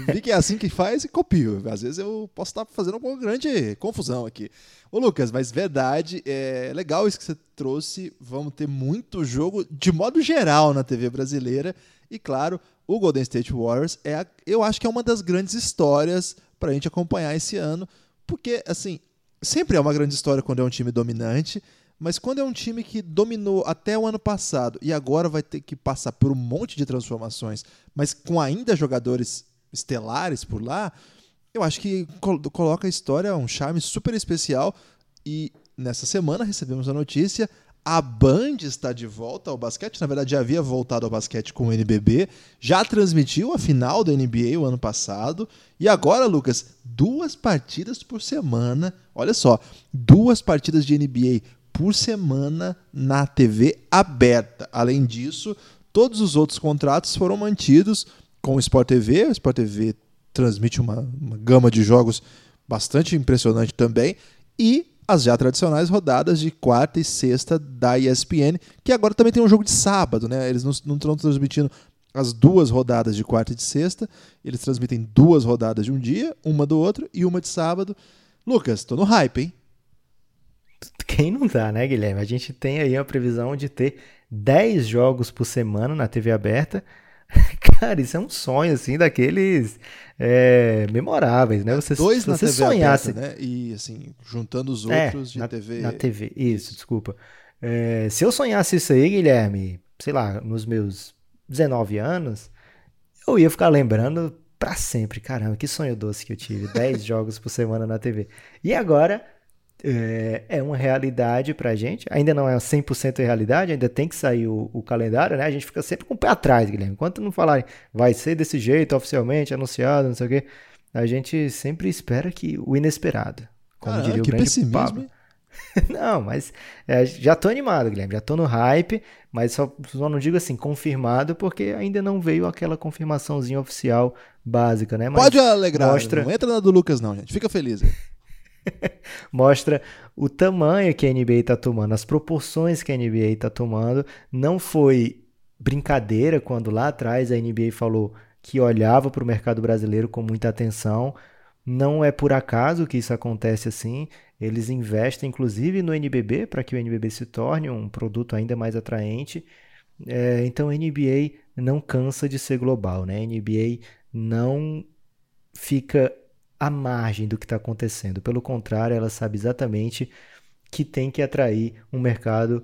é, vi que é assim que faz e copio. Às vezes eu posso estar fazendo alguma grande confusão aqui. Ô, Lucas, mas verdade, é legal isso que você trouxe. Vamos ter muito jogo de modo geral na TV brasileira. E claro, o Golden State Warriors é, a, eu acho que é uma das grandes histórias para a gente acompanhar esse ano, porque, assim, sempre é uma grande história quando é um time dominante, mas quando é um time que dominou até o ano passado e agora vai ter que passar por um monte de transformações, mas com ainda jogadores estelares por lá, eu acho que coloca a história um charme super especial. E nessa semana recebemos a notícia: A Band está de volta ao basquete, na verdade já havia voltado ao basquete com o NBB, já transmitiu a final da NBA o ano passado, e agora, Lucas, duas partidas por semana, olha só, duas partidas de NBA por semana na TV aberta. Além disso, todos os outros contratos foram mantidos com o Sport TV, o Sport TV transmite uma, uma gama de jogos bastante impressionante também, e as já tradicionais rodadas de quarta e sexta da ESPN, que agora também tem um jogo de sábado, né? Eles não, estão transmitindo as duas rodadas de quarta e de sexta, eles transmitem duas rodadas de um dia, uma do outro e uma de sábado. Lucas, tô no hype, hein? Quem não tá, né, Guilherme? A gente tem aí a previsão de ter 10 jogos por semana na TV aberta. <laughs> Cara, isso é um sonho, assim, daqueles é, memoráveis, né? Você, Dois se na você TV sonhasse. aberta, né? E, assim, juntando os É, outros de na, TV. na TV, isso, desculpa. É, se eu sonhasse isso aí, Guilherme, sei lá, nos meus 19 anos, eu ia ficar lembrando pra sempre. Caramba, que sonho doce que eu tive. 10 <laughs> jogos por semana na TV. E agora é, é uma realidade pra gente. Ainda não é 100% realidade, ainda tem que sair o, o calendário, né? A gente fica sempre com o pé atrás, Guilherme. Enquanto não falarem, vai ser desse jeito oficialmente, anunciado, não sei o quê, a gente sempre espera que o inesperado. Como diria o que grande pessimismo, Pablo. <laughs> Não, mas é, já tô animado, Guilherme. Já tô no hype, mas só, só não digo assim, confirmado, porque ainda não veio aquela confirmaçãozinha oficial básica, né? Mas Pode alegrar, mostra- não entra na do Lucas não, gente. Fica feliz. <laughs> <laughs> mostra o tamanho que a NBA está tomando, as proporções que a NBA está tomando. Não foi brincadeira quando lá atrás a NBA falou que olhava para o mercado brasileiro com muita atenção. Não é por acaso que isso acontece assim. Eles investem, inclusive, no NBB para que o NBB se torne um produto ainda mais atraente. É, então, a NBA não cansa de ser global, né? A NBA não fica à margem do que está acontecendo. Pelo contrário, ela sabe exatamente que tem que atrair um mercado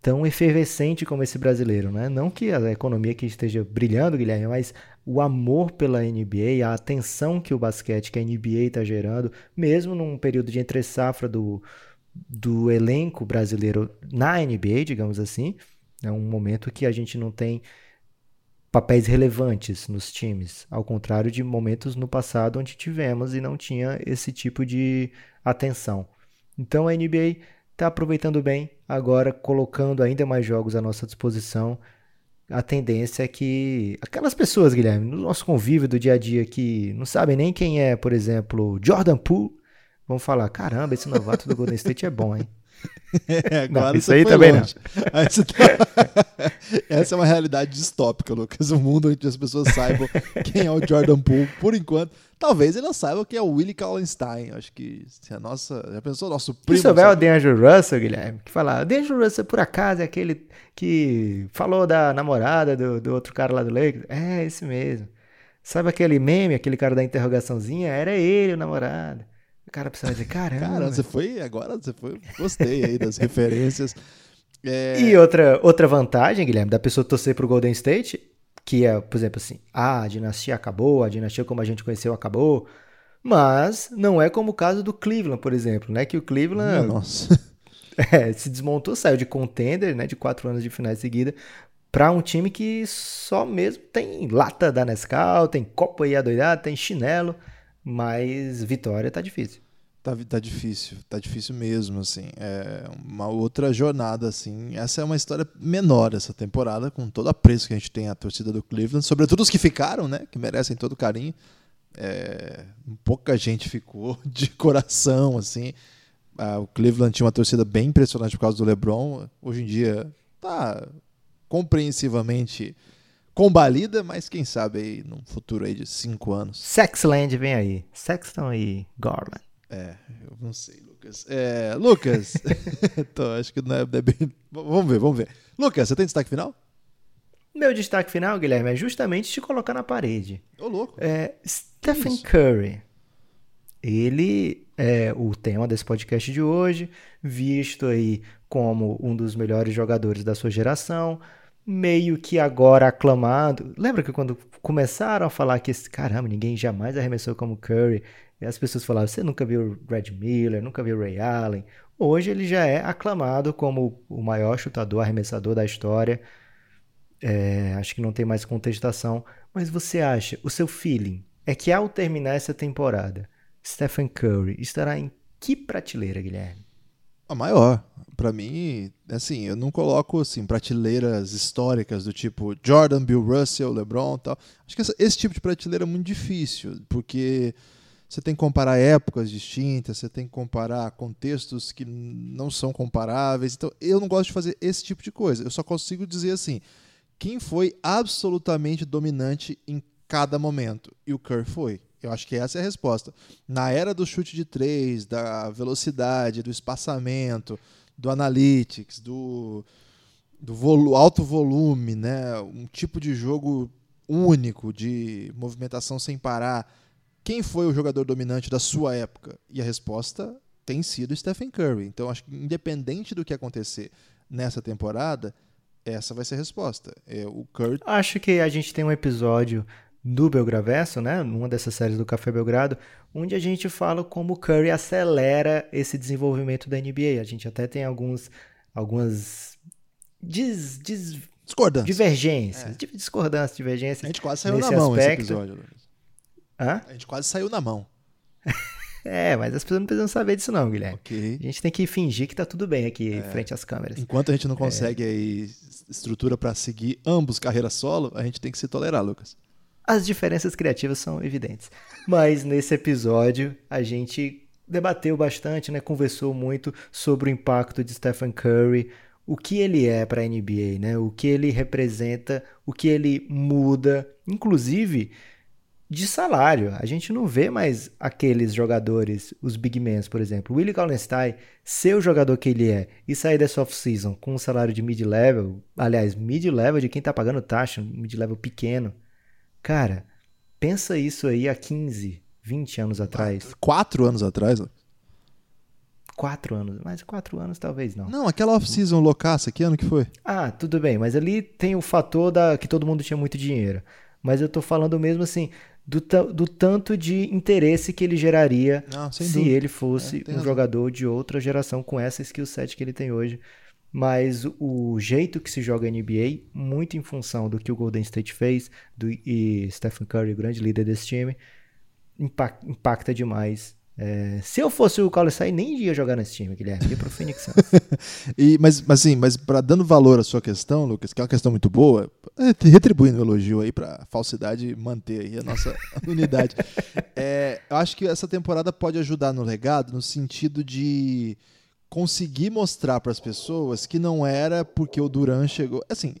tão efervescente como esse brasileiro, né? Não que a economia aqui esteja brilhando, Guilherme, mas o amor pela NBA, a atenção que o basquete, que a NBA está gerando, mesmo num período de entre safra do, do elenco brasileiro na NBA, digamos assim, é um momento que a gente não tem papéis relevantes nos times, ao contrário de momentos no passado onde tivemos e não tinha esse tipo de atenção. Então a NBA está aproveitando bem, agora colocando ainda mais jogos à nossa disposição. A tendência é que aquelas pessoas, Guilherme, no nosso convívio do dia a dia que não sabem nem quem é, por exemplo, Jordan Poole, vão falar: caramba, esse novato do Golden State é bom, hein? <laughs> É, agora isso você aí também longe. Você tá- <laughs> Essa é uma realidade distópica, Lucas. Um mundo onde as pessoas saibam <laughs> quem é o Jordan Poole, por enquanto. Talvez elas saibam quem é o Willie Kallenstein. Acho que se a nossa. Já pensou? Nosso Se primo. souber o? D'Angelo Russell, Guilherme, que falar, o D'Angelo Russell por acaso é aquele que falou da namorada do, do outro cara lá do Lakers? É, esse mesmo. Sabe aquele meme, aquele cara da interrogaçãozinha? Era ele o namorado. O cara precisa dizer, <laughs> caramba. Cara, você foi. Agora você foi. Gostei aí das referências. É, E outra, outra vantagem, Guilherme, da pessoa torcer pro Golden State, que é, por exemplo, assim, ah, a dinastia acabou, a dinastia como a gente conheceu acabou, mas não é como o caso do Cleveland, por exemplo, né? Que o Cleveland nossa. <laughs> é, se desmontou, saiu de contender, né? De quatro anos de finais seguida, para um time que só mesmo tem lata da Nescau, tem copo aí adoidado, tem chinelo, mas vitória tá difícil. Tá, tá difícil, tá difícil mesmo, assim. É uma outra jornada, assim. Essa é uma história menor essa temporada, com todo o apreço que a gente tem à torcida do Cleveland, sobretudo os que ficaram, né? Que merecem todo o carinho. É, pouca gente ficou <laughs> de coração, assim. Ah, o Cleveland tinha uma torcida bem impressionante por causa do LeBron. Hoje em dia tá compreensivamente combalida, mas quem sabe aí num futuro aí de cinco anos. Sexland vem aí. Sexton e Garland. É, eu não sei, Lucas. É, Lucas, <laughs> <laughs> tô, acho que não é, é bem. Vamos ver, vamos ver. Lucas, você tem destaque final? Meu destaque final, Guilherme, é justamente te colocar na parede. Ô, louco. É Stephen Isso. Curry. Ele é o tema desse podcast de hoje, visto aí como um dos melhores jogadores da sua geração, meio que agora aclamado. Lembra que quando começaram a falar que esse caramba, ninguém jamais arremessou como Curry, as pessoas falavam: você nunca viu Red Miller, nunca viu Ray Allen, Hoje ele já é aclamado como o maior chutador, arremessador da história. É, acho que não tem mais contestação. Mas você acha, o seu feeling é que ao terminar essa temporada, Stephen Curry estará em que prateleira, Guilherme? A maior. Para mim, assim, eu não coloco assim prateleiras históricas do tipo Jordan, Bill Russell, LeBron, tal. Acho que essa, esse tipo de prateleira é muito difícil, porque você tem que comparar épocas distintas, você tem que comparar contextos que não são comparáveis. Então, eu não gosto de fazer esse tipo de coisa. Eu só consigo dizer assim: quem foi absolutamente dominante em cada momento? E o Curry foi. Eu acho que essa é a resposta. Na era do chute de três, da velocidade, do espaçamento, do analytics, do, do volu alto volume, né? um tipo de jogo único, de movimentação sem parar quem foi o jogador dominante da sua época? E a resposta tem sido Stephen Curry. Então, acho que independente do que acontecer nessa temporada, essa vai ser a resposta. É o Curry. Acho que a gente tem um episódio do Belgraverso, né, numa dessas séries do Café Belgrado, onde a gente fala como o Curry acelera esse desenvolvimento da NBA. A gente até tem alguns algumas dis, dis, discordâncias, divergências, é. discordâncias, divergências. A gente quase saiu na mão aspecto. esse episódio. Hã? A gente quase saiu na mão. <laughs> é, mas as pessoas não precisam saber disso não, Guilherme. Okay. A gente tem que fingir que tá tudo bem aqui é. frente às câmeras. Enquanto a gente não consegue é. aí estrutura para seguir ambos carreira solo, a gente tem que se tolerar, Lucas. As diferenças criativas são evidentes. Mas nesse episódio a gente debateu bastante, né, conversou muito sobre o impacto de Stephen Curry, o que ele é para a NBA, né? O que ele representa, o que ele muda, inclusive de salário. A gente não vê mais aqueles jogadores, os big men, por exemplo. O Willie Kallenstein, ser o jogador que ele é e sair dessa off-season com um salário de mid-level, aliás, mid-level de quem tá pagando taxa, mid-level pequeno. Cara, pensa isso aí há 15, 20 anos atrás. Quatro anos atrás? Quatro anos, mas quatro anos talvez não. Não, aquela off-season loucaça, que ano que foi? Ah, tudo bem, mas ali tem o fator da que todo mundo tinha muito dinheiro. Mas eu tô falando mesmo assim, do, do tanto de interesse que ele geraria Não, se dúvida. ele fosse é, um razão. jogador de outra geração com essa skill set que ele tem hoje. Mas o jeito que se joga NBA, muito em função do que o Golden State fez, do, e Stephen Curry, o grande líder desse time, impacta, impacta demais é, se eu fosse o Carlos Sai, nem ia jogar nesse time, Guilherme. Ia pro Phoenix Suns. <laughs> e, mas, mas, assim, mas para dando valor à sua questão, Lucas, que é uma questão muito boa, é, retribuindo o elogio aí pra falsidade manter aí a nossa <laughs> unidade. É, eu acho que essa temporada pode ajudar no legado, no sentido de conseguir mostrar para as pessoas que não era porque o Duran chegou. Assim,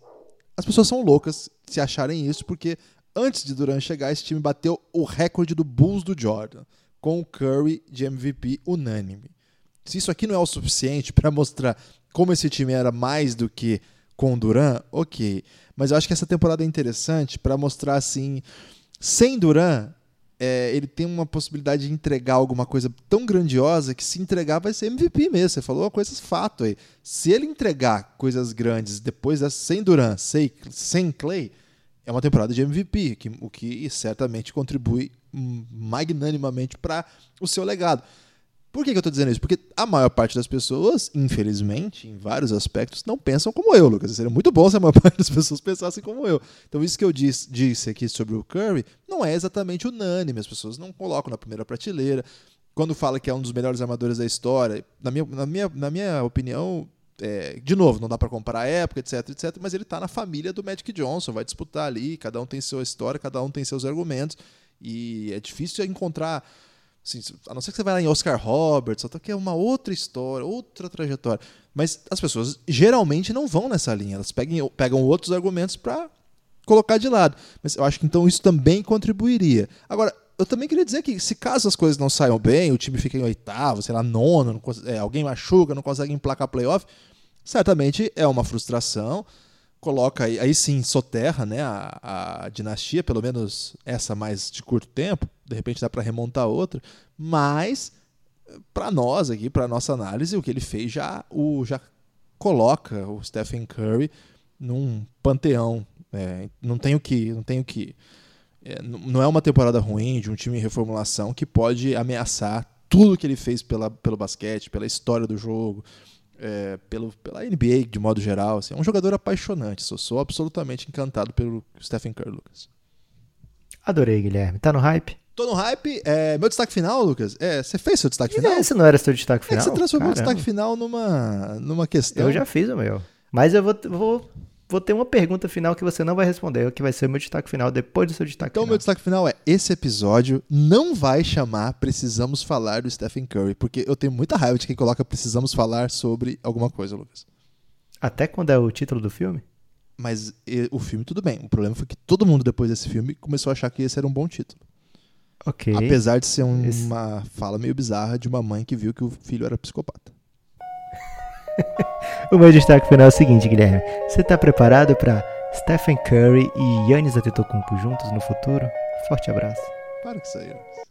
as pessoas são loucas se acharem isso, porque antes de Duran chegar, esse time bateu o recorde do Bulls do Jordan com o Curry de MVP unânime. Se isso aqui não é o suficiente <laughs> para mostrar como esse time era mais do que com o Duran, ok. Mas eu acho que essa temporada é interessante para mostrar assim, sem Duran, é, ele tem uma possibilidade de entregar alguma coisa tão grandiosa que se entregar vai ser MVP mesmo. Você falou coisas fato aí. Se ele entregar coisas grandes depois dessa, sem Duran, sem, sem Clay, é uma temporada de MVP, que, o que certamente contribui magnanimamente para o seu legado. Por que, que eu estou dizendo isso? Porque a maior parte das pessoas, infelizmente, em vários aspectos, não pensam como eu, Lucas. Seria muito bom se a maior <laughs> parte das pessoas pensassem como eu. Então, isso que eu disse, aqui sobre o Curry não é exatamente unânime. As pessoas não colocam na primeira prateleira. Quando fala que é um dos melhores armadores da história, na minha, na minha, na minha opinião, é, de novo, não dá para comparar a época, etc, etc, mas ele está na família do Magic Johnson, vai disputar ali, cada um tem sua história, cada um tem seus argumentos. E é difícil encontrar. Assim, a não ser que você vai lá em Oscar Roberts, só que é uma outra história, outra trajetória. Mas as pessoas geralmente não vão nessa linha, elas pegam, pegam outros argumentos para colocar de lado. Mas eu acho que então isso também contribuiria. Agora, eu também queria dizer que se caso as coisas não saiam bem, o time fica em oitavo, sei lá, nono, é, alguém machuca, não consegue emplacar playoff, certamente é uma frustração coloca aí, aí sim soterra né, a, a dinastia, pelo menos essa mais de curto tempo, de repente dá para remontar outra, mas para nós aqui, para nossa análise, o que ele fez já o já coloca o Stephen Curry num panteão, é, não tem o que, não tem o que é, não é uma temporada ruim de um time em reformulação que pode ameaçar tudo que ele fez pela, pelo basquete, pela história do jogo, é, pelo, pela NBA de modo geral. Assim, é um jogador apaixonante. Sou, sou absolutamente encantado pelo Stephen Curry, Lucas. Adorei, Guilherme. Tá no hype? Tô no hype. É, meu destaque final, Lucas, é, você fez seu destaque final? Esse não era seu destaque final? É que você transformou o destaque final numa, numa questão. Eu já fiz o meu. Mas eu vou, vou, vou ter uma pergunta final que você não vai responder, que vai ser o meu destaque final depois do seu destaque então, final. Então, meu destaque final é: esse episódio não vai chamar Precisamos Falar do Stephen Curry, porque eu tenho muita raiva de quem coloca Precisamos Falar sobre alguma coisa, Lucas. Até quando é o título do filme? Mas e, o filme, tudo bem. O problema foi que todo mundo, depois desse filme, começou a achar que esse era um bom título. Ok. Apesar de ser um, Esse- uma fala meio bizarra de uma mãe que viu que o filho era psicopata. <laughs> O meu destaque final é o seguinte, Guilherme. Você tá preparado para Stephen Curry e Yannis Antetokounmpo juntos no futuro? Forte abraço. Para aí, Lucas.